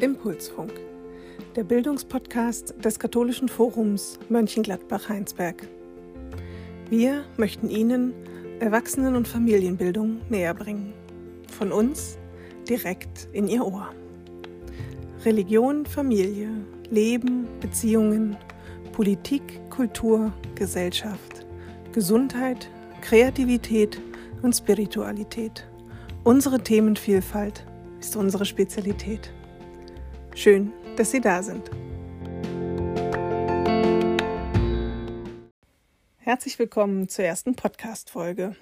Impulsfunk, der Bildungspodcast des katholischen Forums Mönchengladbach-Heinsberg. Wir möchten Ihnen Erwachsenen- und Familienbildung näher bringen. Von uns direkt in Ihr Ohr. Religion, Familie, Leben, Beziehungen, Politik, Kultur, Gesellschaft, Gesundheit, Kreativität und Spiritualität. Unsere Themenvielfalt ist unsere Spezialität. Schön, dass Sie da sind. Herzlich willkommen zur ersten Podcast-Folge.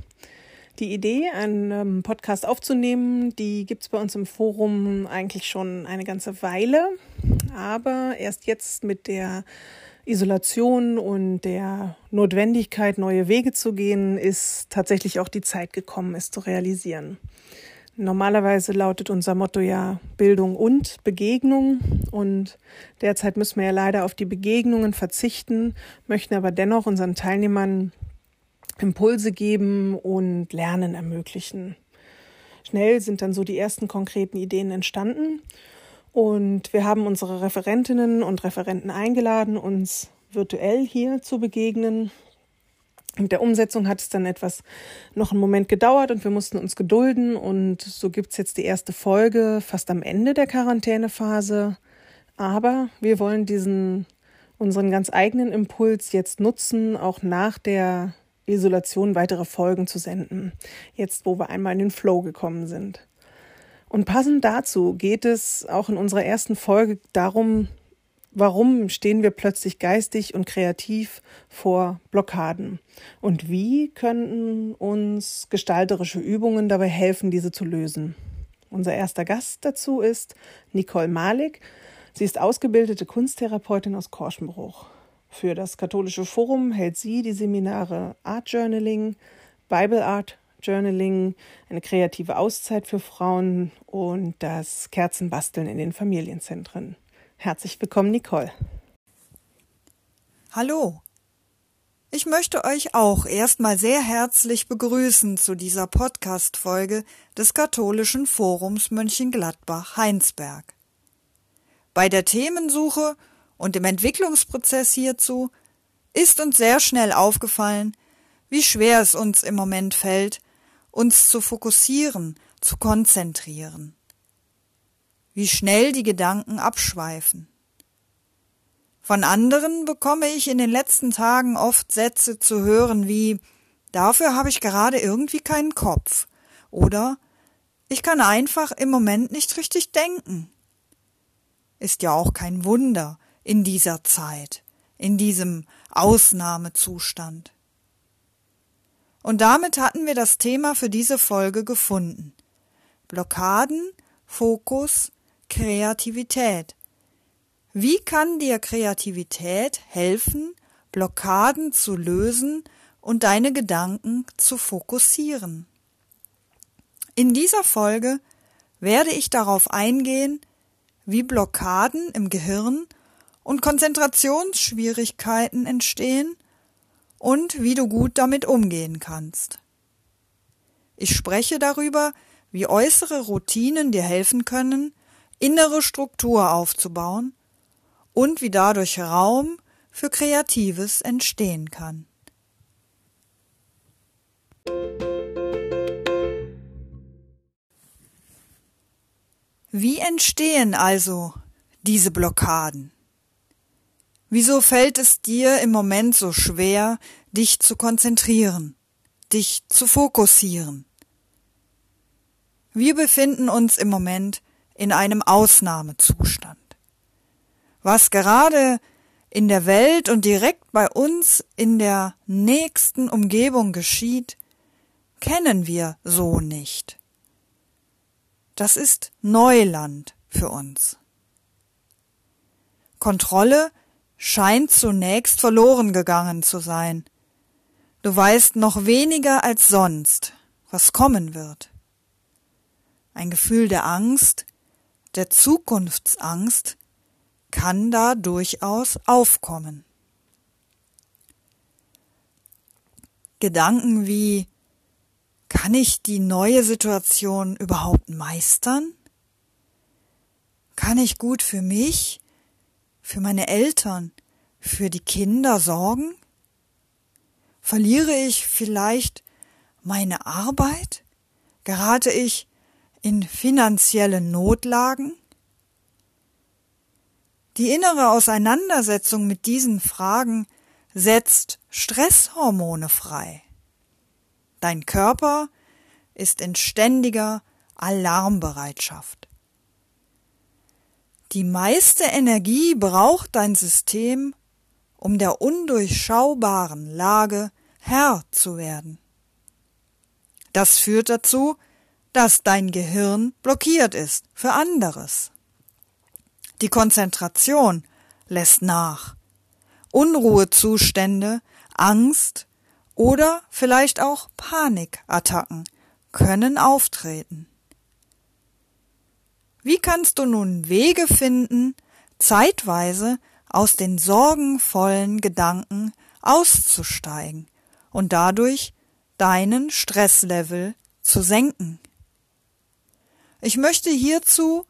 Die Idee, einen Podcast aufzunehmen, die gibt es bei uns im Forum eigentlich schon eine ganze Weile. Aber erst jetzt mit der Isolation und der Notwendigkeit, neue Wege zu gehen, ist tatsächlich auch die Zeit gekommen, es zu realisieren. Normalerweise lautet unser Motto ja Bildung und Begegnung und derzeit müssen wir ja leider auf die Begegnungen verzichten, möchten aber dennoch unseren Teilnehmern Impulse geben und Lernen ermöglichen. Schnell sind dann so die ersten konkreten Ideen entstanden und wir haben unsere Referentinnen und Referenten eingeladen, uns virtuell hier zu begegnen. Mit der Umsetzung hat es dann etwas noch einen Moment gedauert und wir mussten uns gedulden. Und so gibt es jetzt die erste Folge fast am Ende der Quarantänephase. Aber wir wollen diesen unseren ganz eigenen Impuls jetzt nutzen, auch nach der Isolation weitere Folgen zu senden. Jetzt, wo wir einmal in den Flow gekommen sind. Und passend dazu geht es auch in unserer ersten Folge darum, Warum stehen wir plötzlich geistig und kreativ vor Blockaden? Und wie könnten uns gestalterische Übungen dabei helfen, diese zu lösen? Unser erster Gast dazu ist Nicole Malik. Sie ist ausgebildete Kunsttherapeutin aus Korschenbruch. Für das Katholische Forum hält sie die Seminare Art Journaling, Bible Art Journaling, eine kreative Auszeit für Frauen und das Kerzenbasteln in den Familienzentren. Herzlich willkommen, Nicole. Hallo. Ich möchte euch auch erstmal sehr herzlich begrüßen zu dieser Podcast-Folge des Katholischen Forums Mönchengladbach-Heinsberg. Bei der Themensuche und dem Entwicklungsprozess hierzu ist uns sehr schnell aufgefallen, wie schwer es uns im Moment fällt, uns zu fokussieren, zu konzentrieren wie schnell die Gedanken abschweifen. Von anderen bekomme ich in den letzten Tagen oft Sätze zu hören wie Dafür habe ich gerade irgendwie keinen Kopf oder Ich kann einfach im Moment nicht richtig denken. Ist ja auch kein Wunder in dieser Zeit, in diesem Ausnahmezustand. Und damit hatten wir das Thema für diese Folge gefunden. Blockaden, Fokus, Kreativität. Wie kann dir Kreativität helfen, Blockaden zu lösen und deine Gedanken zu fokussieren? In dieser Folge werde ich darauf eingehen, wie Blockaden im Gehirn und Konzentrationsschwierigkeiten entstehen und wie du gut damit umgehen kannst. Ich spreche darüber, wie äußere Routinen dir helfen können, innere Struktur aufzubauen und wie dadurch Raum für Kreatives entstehen kann. Wie entstehen also diese Blockaden? Wieso fällt es dir im Moment so schwer, dich zu konzentrieren, dich zu fokussieren? Wir befinden uns im Moment in einem Ausnahmezustand. Was gerade in der Welt und direkt bei uns in der nächsten Umgebung geschieht, kennen wir so nicht. Das ist Neuland für uns. Kontrolle scheint zunächst verloren gegangen zu sein. Du weißt noch weniger als sonst, was kommen wird. Ein Gefühl der Angst der Zukunftsangst kann da durchaus aufkommen. Gedanken wie kann ich die neue Situation überhaupt meistern? Kann ich gut für mich, für meine Eltern, für die Kinder sorgen? Verliere ich vielleicht meine Arbeit? Gerate ich in finanzielle Notlagen? Die innere Auseinandersetzung mit diesen Fragen setzt Stresshormone frei. Dein Körper ist in ständiger Alarmbereitschaft. Die meiste Energie braucht dein System, um der undurchschaubaren Lage Herr zu werden. Das führt dazu, dass dein Gehirn blockiert ist für anderes. Die Konzentration lässt nach. Unruhezustände, Angst oder vielleicht auch Panikattacken können auftreten. Wie kannst du nun Wege finden, zeitweise aus den sorgenvollen Gedanken auszusteigen und dadurch deinen Stresslevel zu senken? Ich möchte hierzu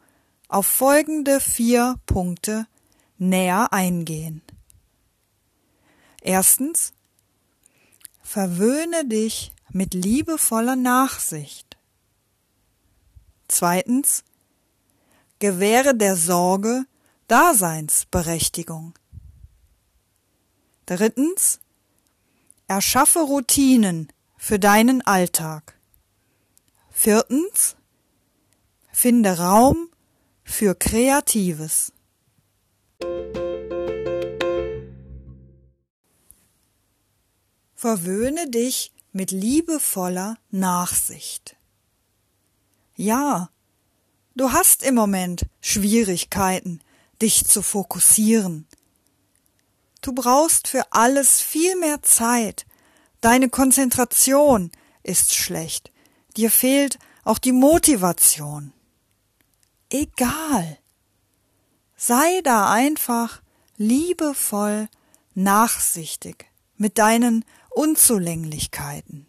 auf folgende vier Punkte näher eingehen. Erstens, verwöhne dich mit liebevoller Nachsicht. Zweitens, gewähre der Sorge Daseinsberechtigung. Drittens, erschaffe Routinen für deinen Alltag. Viertens, finde Raum für Kreatives. Verwöhne dich mit liebevoller Nachsicht. Ja, du hast im Moment Schwierigkeiten, dich zu fokussieren. Du brauchst für alles viel mehr Zeit. Deine Konzentration ist schlecht. Dir fehlt auch die Motivation. Egal. Sei da einfach liebevoll nachsichtig mit deinen Unzulänglichkeiten.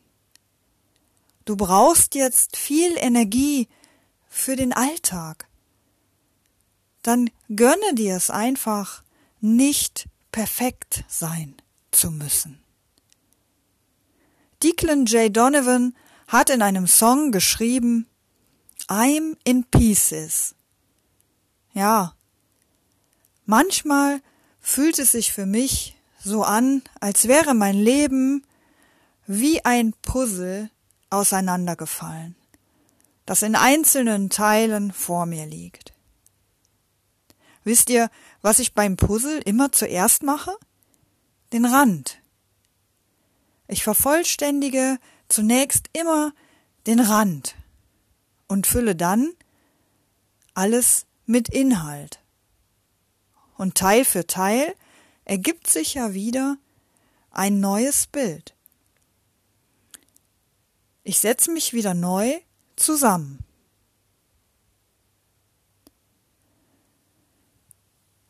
Du brauchst jetzt viel Energie für den Alltag. Dann gönne dir es einfach, nicht perfekt sein zu müssen. Declan J. Donovan hat in einem Song geschrieben, I'm in pieces. Ja, manchmal fühlt es sich für mich so an, als wäre mein Leben wie ein Puzzle auseinandergefallen, das in einzelnen Teilen vor mir liegt. Wisst ihr, was ich beim Puzzle immer zuerst mache? Den Rand. Ich vervollständige zunächst immer den Rand und fülle dann alles mit Inhalt. Und Teil für Teil ergibt sich ja wieder ein neues Bild. Ich setze mich wieder neu zusammen.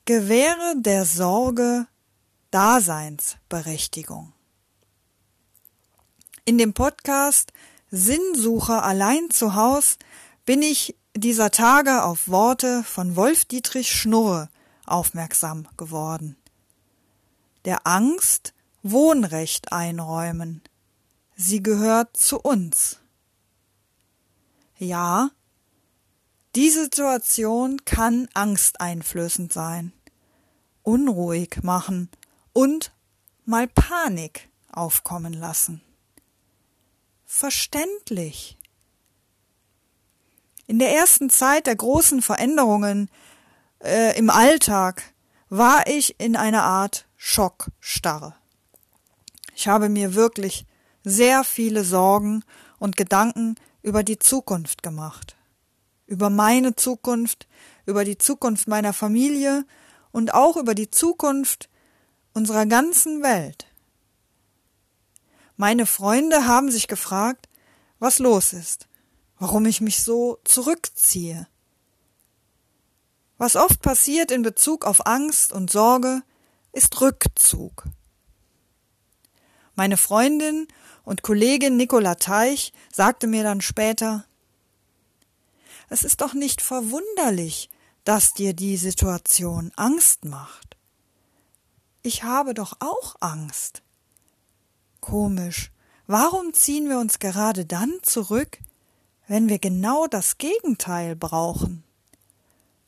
Gewähre der Sorge Daseinsberechtigung. In dem Podcast Sinnsucher allein zu Haus bin ich dieser Tage auf Worte von Wolf Dietrich Schnurre aufmerksam geworden der Angst Wohnrecht einräumen. Sie gehört zu uns. Ja, die Situation kann angsteinflößend sein, unruhig machen und mal Panik aufkommen lassen. Verständlich. In der ersten Zeit der großen Veränderungen äh, im Alltag war ich in einer Art Schockstarre. Ich habe mir wirklich sehr viele Sorgen und Gedanken über die Zukunft gemacht. Über meine Zukunft, über die Zukunft meiner Familie und auch über die Zukunft unserer ganzen Welt. Meine Freunde haben sich gefragt, was los ist, warum ich mich so zurückziehe. Was oft passiert in Bezug auf Angst und Sorge, ist Rückzug. Meine Freundin und Kollegin Nicola Teich sagte mir dann später, es ist doch nicht verwunderlich, dass dir die Situation Angst macht. Ich habe doch auch Angst. Komisch, warum ziehen wir uns gerade dann zurück, wenn wir genau das Gegenteil brauchen?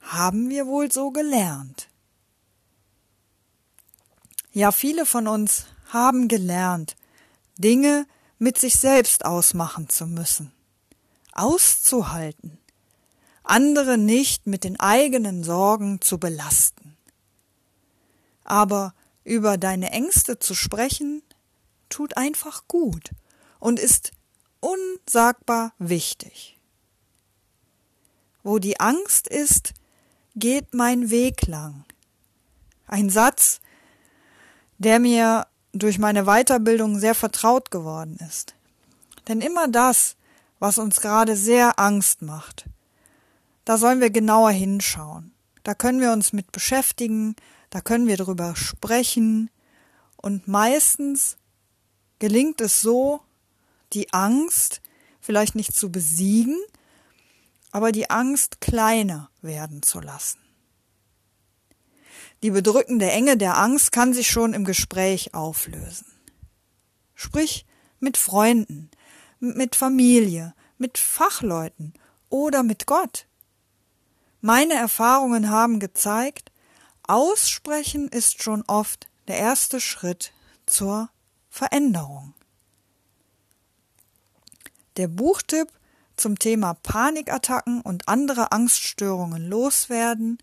Haben wir wohl so gelernt? Ja, viele von uns haben gelernt, Dinge mit sich selbst ausmachen zu müssen, auszuhalten, andere nicht mit den eigenen Sorgen zu belasten. Aber über deine Ängste zu sprechen, tut einfach gut und ist unsagbar wichtig. Wo die Angst ist, geht mein Weg lang. Ein Satz, der mir durch meine Weiterbildung sehr vertraut geworden ist. Denn immer das, was uns gerade sehr Angst macht, da sollen wir genauer hinschauen. Da können wir uns mit beschäftigen, da können wir drüber sprechen und meistens gelingt es so, die Angst vielleicht nicht zu besiegen, aber die Angst kleiner werden zu lassen. Die bedrückende Enge der Angst kann sich schon im Gespräch auflösen. Sprich mit Freunden, mit Familie, mit Fachleuten oder mit Gott. Meine Erfahrungen haben gezeigt, Aussprechen ist schon oft der erste Schritt zur Veränderung. Der Buchtipp zum Thema Panikattacken und andere Angststörungen loswerden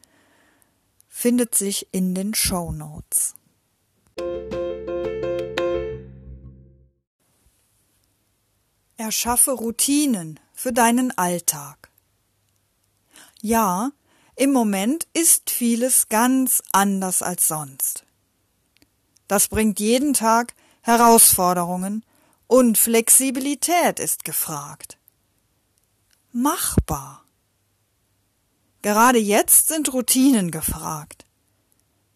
findet sich in den Show Notes. Erschaffe Routinen für deinen Alltag. Ja, im Moment ist vieles ganz anders als sonst. Das bringt jeden Tag Herausforderungen und Flexibilität ist gefragt. Machbar. Gerade jetzt sind Routinen gefragt.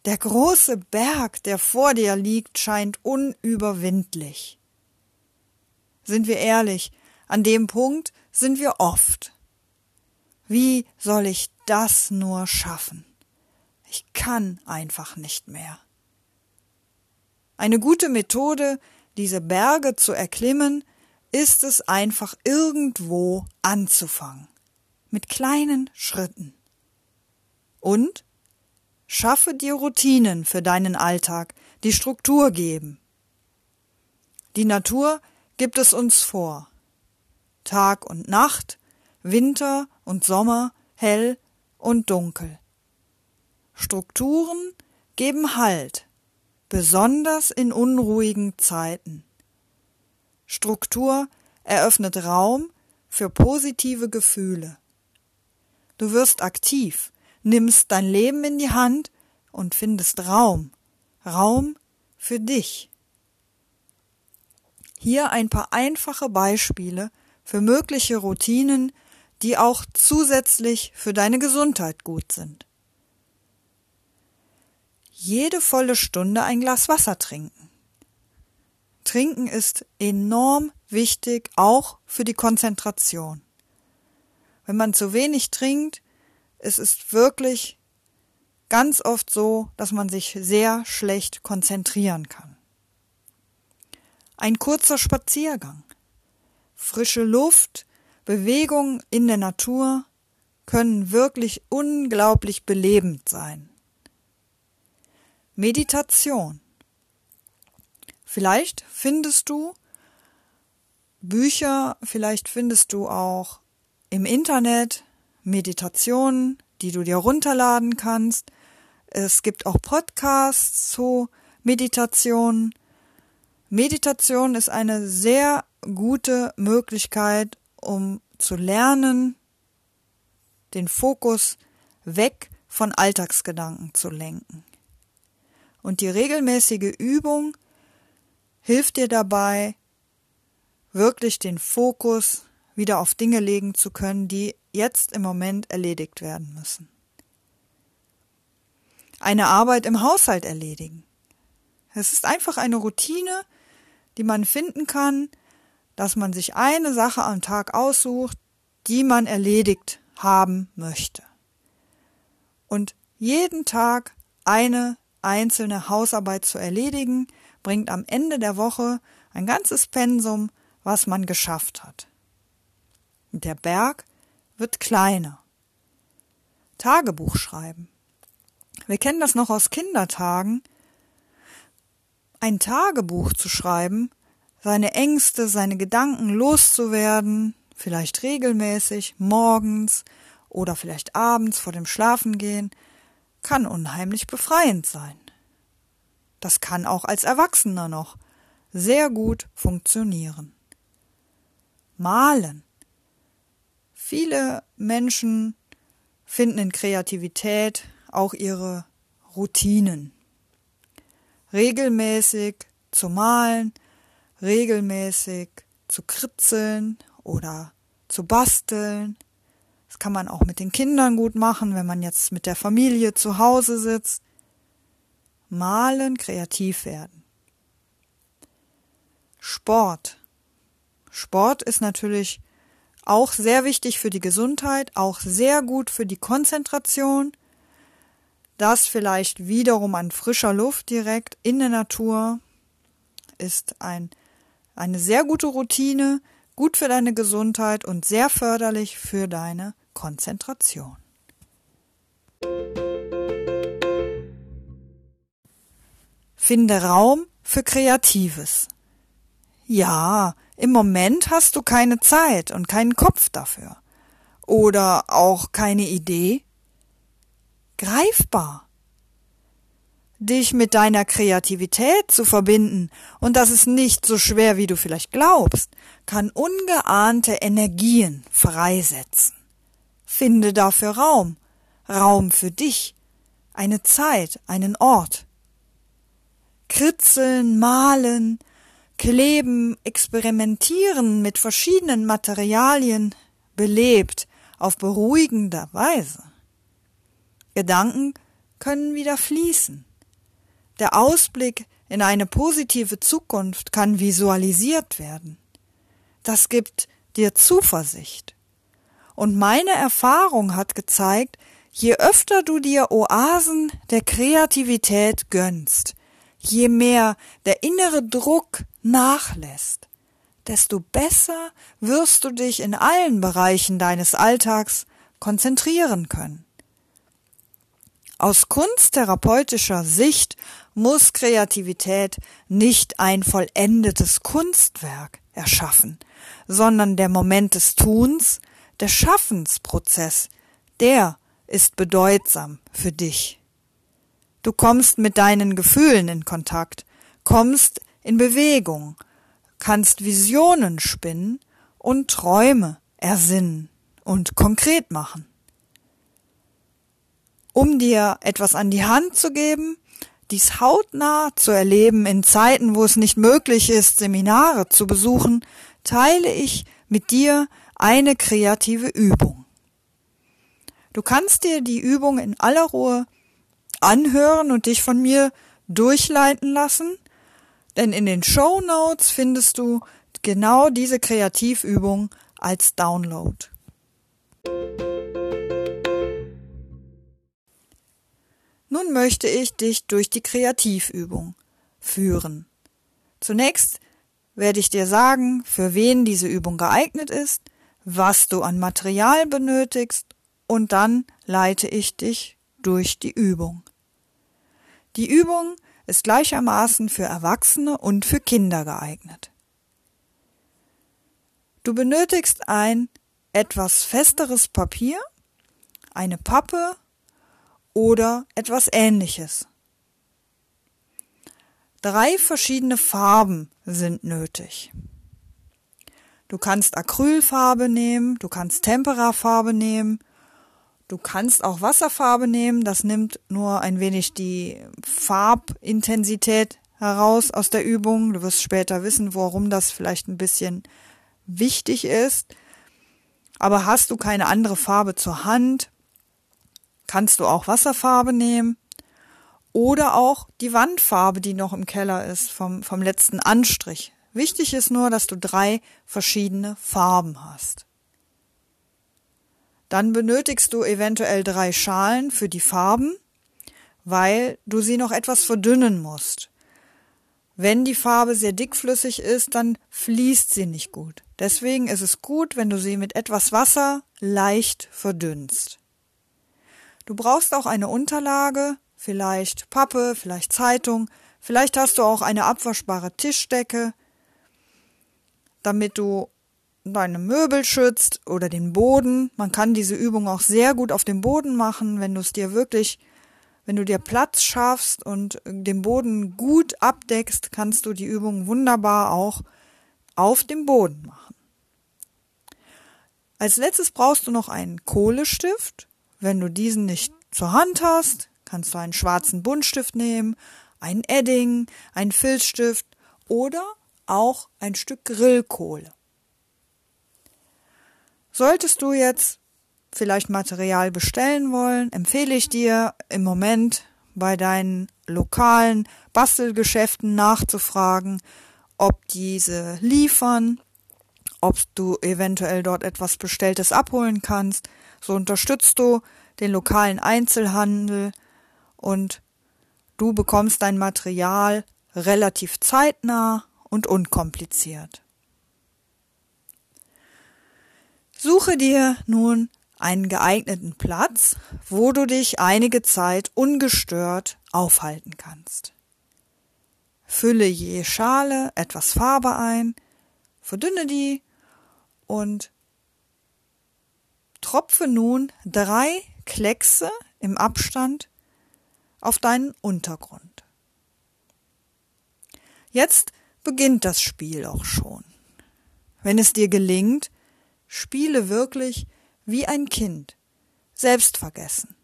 Der große Berg, der vor dir liegt, scheint unüberwindlich. Sind wir ehrlich, an dem Punkt sind wir oft. Wie soll ich das nur schaffen? Ich kann einfach nicht mehr. Eine gute Methode, diese Berge zu erklimmen, ist es einfach irgendwo anzufangen mit kleinen Schritten. Und schaffe dir Routinen für deinen Alltag, die Struktur geben. Die Natur gibt es uns vor. Tag und Nacht, Winter und Sommer, hell und dunkel. Strukturen geben Halt, besonders in unruhigen Zeiten. Struktur eröffnet Raum für positive Gefühle. Du wirst aktiv, nimmst dein Leben in die Hand und findest Raum, Raum für dich. Hier ein paar einfache Beispiele für mögliche Routinen, die auch zusätzlich für deine Gesundheit gut sind. Jede volle Stunde ein Glas Wasser trinken. Trinken ist enorm wichtig, auch für die Konzentration. Wenn man zu wenig trinkt, es ist wirklich ganz oft so, dass man sich sehr schlecht konzentrieren kann. Ein kurzer Spaziergang, frische Luft, Bewegung in der Natur können wirklich unglaublich belebend sein. Meditation. Vielleicht findest du Bücher, vielleicht findest du auch im Internet Meditationen, die du dir runterladen kannst. Es gibt auch Podcasts zu Meditation. Meditation ist eine sehr gute Möglichkeit, um zu lernen, den Fokus weg von Alltagsgedanken zu lenken. Und die regelmäßige Übung hilft dir dabei, wirklich den Fokus wieder auf Dinge legen zu können, die jetzt im Moment erledigt werden müssen. Eine Arbeit im Haushalt erledigen. Es ist einfach eine Routine, die man finden kann, dass man sich eine Sache am Tag aussucht, die man erledigt haben möchte. Und jeden Tag eine einzelne Hausarbeit zu erledigen, bringt am Ende der Woche ein ganzes Pensum, was man geschafft hat. Der Berg wird kleiner. Tagebuch schreiben. Wir kennen das noch aus Kindertagen. Ein Tagebuch zu schreiben, seine Ängste, seine Gedanken loszuwerden, vielleicht regelmäßig, morgens oder vielleicht abends vor dem Schlafengehen, kann unheimlich befreiend sein. Das kann auch als Erwachsener noch sehr gut funktionieren. Malen. Viele Menschen finden in Kreativität auch ihre Routinen. Regelmäßig zu malen, regelmäßig zu kritzeln oder zu basteln. Das kann man auch mit den Kindern gut machen, wenn man jetzt mit der Familie zu Hause sitzt. Malen, kreativ werden. Sport. Sport ist natürlich auch sehr wichtig für die Gesundheit, auch sehr gut für die Konzentration. Das vielleicht wiederum an frischer Luft direkt in der Natur ist ein, eine sehr gute Routine, gut für deine Gesundheit und sehr förderlich für deine Konzentration. Finde Raum für Kreatives. Ja, im Moment hast du keine Zeit und keinen Kopf dafür. Oder auch keine Idee. Greifbar. Dich mit deiner Kreativität zu verbinden, und das ist nicht so schwer, wie du vielleicht glaubst, kann ungeahnte Energien freisetzen. Finde dafür Raum, Raum für dich, eine Zeit, einen Ort. Kritzeln, malen, kleben, experimentieren mit verschiedenen Materialien belebt auf beruhigender Weise. Gedanken können wieder fließen. Der Ausblick in eine positive Zukunft kann visualisiert werden. Das gibt dir Zuversicht. Und meine Erfahrung hat gezeigt, je öfter du dir Oasen der Kreativität gönnst, je mehr der innere Druck nachlässt, desto besser wirst du dich in allen Bereichen deines Alltags konzentrieren können. Aus kunsttherapeutischer Sicht muss Kreativität nicht ein vollendetes Kunstwerk erschaffen, sondern der Moment des Tuns, der Schaffensprozess, der ist bedeutsam für dich. Du kommst mit deinen Gefühlen in Kontakt, kommst in Bewegung, kannst Visionen spinnen und Träume ersinnen und konkret machen. Um dir etwas an die Hand zu geben, dies hautnah zu erleben in Zeiten, wo es nicht möglich ist, Seminare zu besuchen, teile ich mit dir eine kreative Übung. Du kannst dir die Übung in aller Ruhe anhören und dich von mir durchleiten lassen, denn in den Show Notes findest du genau diese Kreativübung als Download. Nun möchte ich dich durch die Kreativübung führen. Zunächst werde ich dir sagen, für wen diese Übung geeignet ist, was du an Material benötigst und dann leite ich dich durch die Übung. Die Übung ist gleichermaßen für Erwachsene und für Kinder geeignet. Du benötigst ein etwas festeres Papier, eine Pappe oder etwas ähnliches. Drei verschiedene Farben sind nötig. Du kannst Acrylfarbe nehmen, du kannst Temperafarbe nehmen Du kannst auch Wasserfarbe nehmen, das nimmt nur ein wenig die Farbintensität heraus aus der Übung. Du wirst später wissen, warum das vielleicht ein bisschen wichtig ist. Aber hast du keine andere Farbe zur Hand, kannst du auch Wasserfarbe nehmen oder auch die Wandfarbe, die noch im Keller ist, vom, vom letzten Anstrich. Wichtig ist nur, dass du drei verschiedene Farben hast. Dann benötigst du eventuell drei Schalen für die Farben, weil du sie noch etwas verdünnen musst. Wenn die Farbe sehr dickflüssig ist, dann fließt sie nicht gut. Deswegen ist es gut, wenn du sie mit etwas Wasser leicht verdünnst. Du brauchst auch eine Unterlage, vielleicht Pappe, vielleicht Zeitung, vielleicht hast du auch eine abwaschbare Tischdecke, damit du deine Möbel schützt oder den Boden. Man kann diese Übung auch sehr gut auf dem Boden machen, wenn du es dir wirklich wenn du dir Platz schaffst und den Boden gut abdeckst, kannst du die Übung wunderbar auch auf dem Boden machen. Als letztes brauchst du noch einen Kohlestift. Wenn du diesen nicht zur Hand hast, kannst du einen schwarzen Buntstift nehmen, einen Edding, einen Filzstift oder auch ein Stück Grillkohle. Solltest du jetzt vielleicht Material bestellen wollen, empfehle ich dir im Moment bei deinen lokalen Bastelgeschäften nachzufragen, ob diese liefern, ob du eventuell dort etwas Bestelltes abholen kannst. So unterstützt du den lokalen Einzelhandel und du bekommst dein Material relativ zeitnah und unkompliziert. Suche dir nun einen geeigneten Platz, wo du dich einige Zeit ungestört aufhalten kannst. Fülle je Schale etwas Farbe ein, verdünne die und tropfe nun drei Kleckse im Abstand auf deinen Untergrund. Jetzt beginnt das Spiel auch schon. Wenn es dir gelingt, spiele wirklich wie ein Kind, selbstvergessen.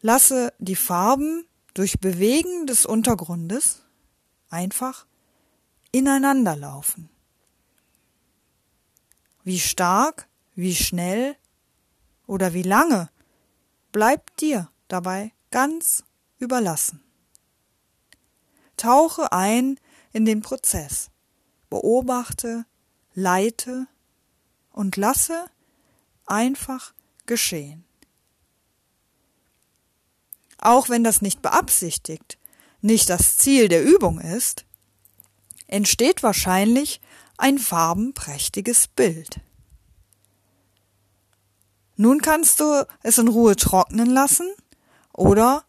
Lasse die Farben durch Bewegen des Untergrundes einfach ineinander laufen. Wie stark, wie schnell oder wie lange bleibt dir dabei ganz überlassen. Tauche ein in den Prozess, beobachte, leite und lasse einfach geschehen. Auch wenn das nicht beabsichtigt, nicht das Ziel der Übung ist, entsteht wahrscheinlich ein farbenprächtiges Bild. Nun kannst du es in Ruhe trocknen lassen oder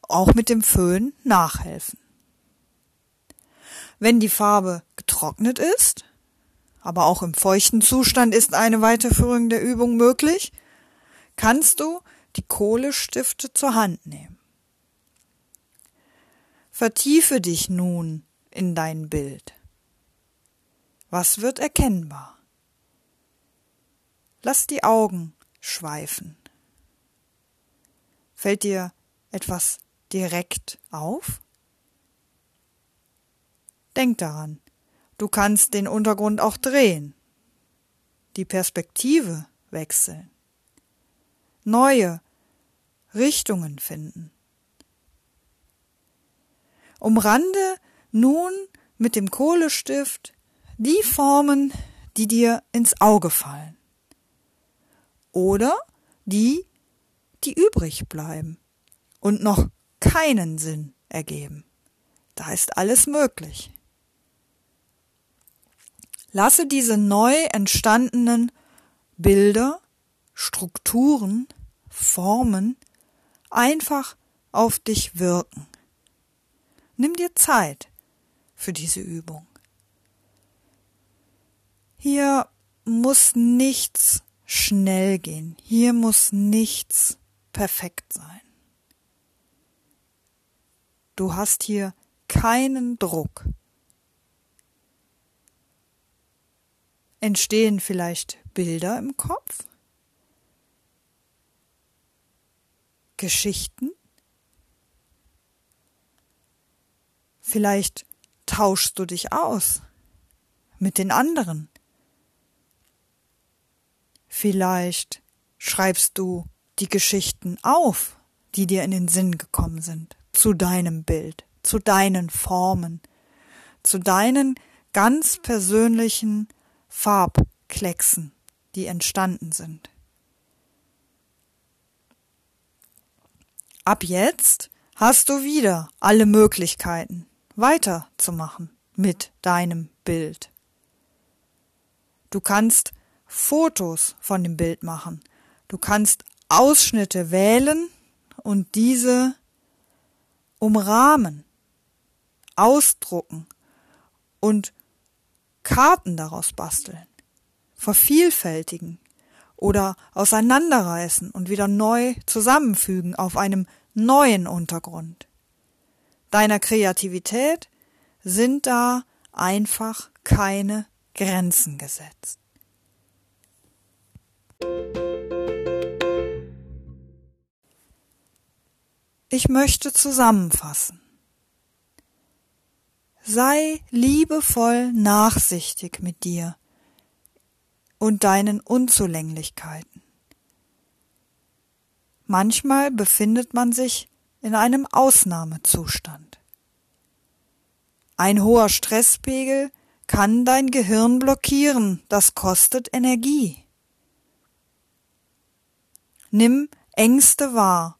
auch mit dem Föhn nachhelfen. Wenn die Farbe getrocknet ist, aber auch im feuchten Zustand ist eine Weiterführung der Übung möglich, kannst du die Kohlestifte zur Hand nehmen. Vertiefe dich nun in dein Bild. Was wird erkennbar? Lass die Augen schweifen. Fällt dir etwas direkt auf? Denk daran, Du kannst den Untergrund auch drehen, die Perspektive wechseln, neue Richtungen finden. Umrande nun mit dem Kohlestift die Formen, die dir ins Auge fallen oder die, die übrig bleiben und noch keinen Sinn ergeben. Da ist alles möglich. Lasse diese neu entstandenen Bilder, Strukturen, Formen einfach auf dich wirken. Nimm dir Zeit für diese Übung. Hier muss nichts schnell gehen. Hier muss nichts perfekt sein. Du hast hier keinen Druck. Entstehen vielleicht Bilder im Kopf? Geschichten? Vielleicht tauschst du dich aus mit den anderen. Vielleicht schreibst du die Geschichten auf, die dir in den Sinn gekommen sind, zu deinem Bild, zu deinen Formen, zu deinen ganz persönlichen Farbklecksen, die entstanden sind. Ab jetzt hast du wieder alle Möglichkeiten, weiterzumachen mit deinem Bild. Du kannst Fotos von dem Bild machen. Du kannst Ausschnitte wählen und diese umrahmen, ausdrucken und Karten daraus basteln, vervielfältigen oder auseinanderreißen und wieder neu zusammenfügen auf einem neuen Untergrund. Deiner Kreativität sind da einfach keine Grenzen gesetzt. Ich möchte zusammenfassen. Sei liebevoll nachsichtig mit dir und deinen Unzulänglichkeiten. Manchmal befindet man sich in einem Ausnahmezustand. Ein hoher Stresspegel kann dein Gehirn blockieren, das kostet Energie. Nimm Ängste wahr,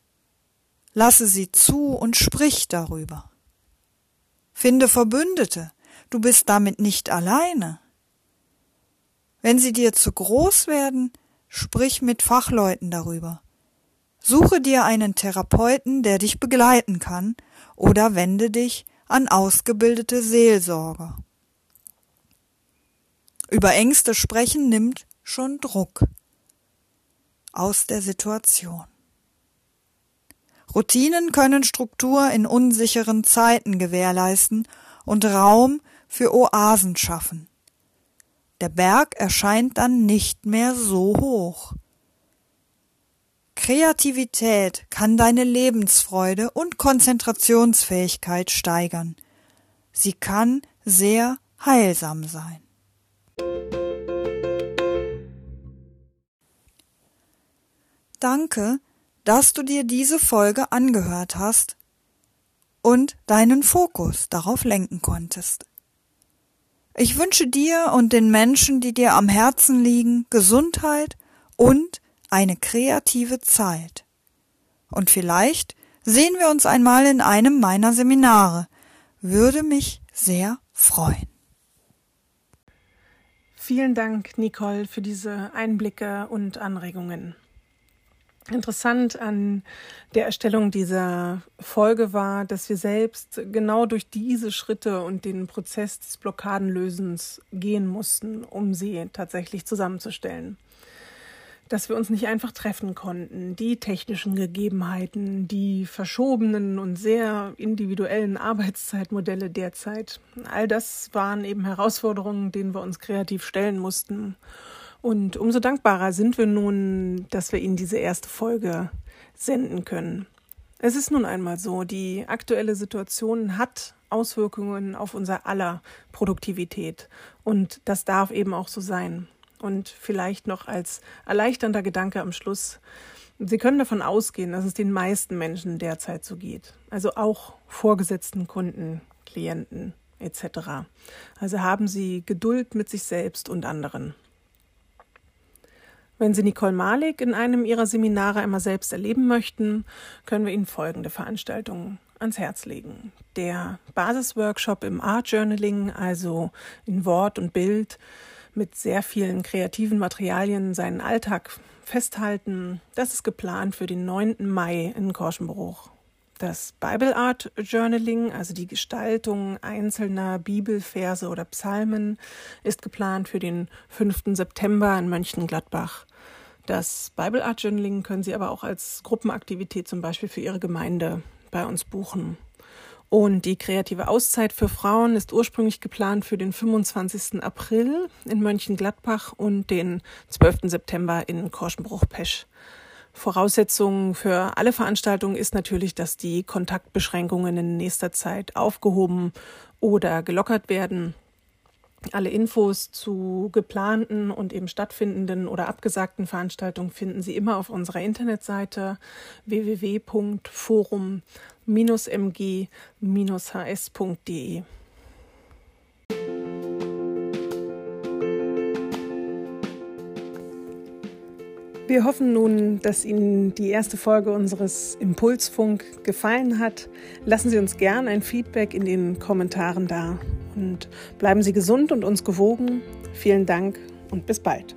lasse sie zu und sprich darüber. Finde Verbündete, du bist damit nicht alleine. Wenn sie dir zu groß werden, sprich mit Fachleuten darüber. Suche dir einen Therapeuten, der dich begleiten kann, oder wende dich an ausgebildete Seelsorger. Über Ängste sprechen nimmt schon Druck aus der Situation. Routinen können Struktur in unsicheren Zeiten gewährleisten und Raum für Oasen schaffen. Der Berg erscheint dann nicht mehr so hoch. Kreativität kann deine Lebensfreude und Konzentrationsfähigkeit steigern. Sie kann sehr heilsam sein. Danke, dass du dir diese Folge angehört hast und deinen Fokus darauf lenken konntest. Ich wünsche dir und den Menschen, die dir am Herzen liegen, Gesundheit und eine kreative Zeit. Und vielleicht sehen wir uns einmal in einem meiner Seminare. Würde mich sehr freuen. Vielen Dank, Nicole, für diese Einblicke und Anregungen. Interessant an der Erstellung dieser Folge war, dass wir selbst genau durch diese Schritte und den Prozess des Blockadenlösens gehen mussten, um sie tatsächlich zusammenzustellen. Dass wir uns nicht einfach treffen konnten, die technischen Gegebenheiten, die verschobenen und sehr individuellen Arbeitszeitmodelle derzeit, all das waren eben Herausforderungen, denen wir uns kreativ stellen mussten und umso dankbarer sind wir nun, dass wir Ihnen diese erste Folge senden können. Es ist nun einmal so, die aktuelle Situation hat Auswirkungen auf unser aller Produktivität. Und das darf eben auch so sein. Und vielleicht noch als erleichternder Gedanke am Schluss. Sie können davon ausgehen, dass es den meisten Menschen derzeit so geht. Also auch vorgesetzten Kunden, Klienten etc. Also haben Sie Geduld mit sich selbst und anderen. Wenn Sie Nicole Malik in einem ihrer Seminare einmal selbst erleben möchten, können wir Ihnen folgende Veranstaltungen ans Herz legen. Der Basisworkshop im Art Journaling, also in Wort und Bild, mit sehr vielen kreativen Materialien seinen Alltag festhalten. Das ist geplant für den 9. Mai in Korschenbruch. Das Bible Art Journaling, also die Gestaltung einzelner Bibelverse oder Psalmen, ist geplant für den 5. September in Mönchengladbach. Das Bible Art Journaling können Sie aber auch als Gruppenaktivität zum Beispiel für Ihre Gemeinde bei uns buchen. Und die kreative Auszeit für Frauen ist ursprünglich geplant für den 25. April in Mönchengladbach und den 12. September in Korschenbruch-Pesch. Voraussetzung für alle Veranstaltungen ist natürlich, dass die Kontaktbeschränkungen in nächster Zeit aufgehoben oder gelockert werden. Alle Infos zu geplanten und eben stattfindenden oder abgesagten Veranstaltungen finden Sie immer auf unserer Internetseite www.forum-mg-hs.de. Wir hoffen nun, dass Ihnen die erste Folge unseres Impulsfunk gefallen hat. Lassen Sie uns gern ein Feedback in den Kommentaren da und bleiben Sie gesund und uns gewogen. Vielen Dank und bis bald.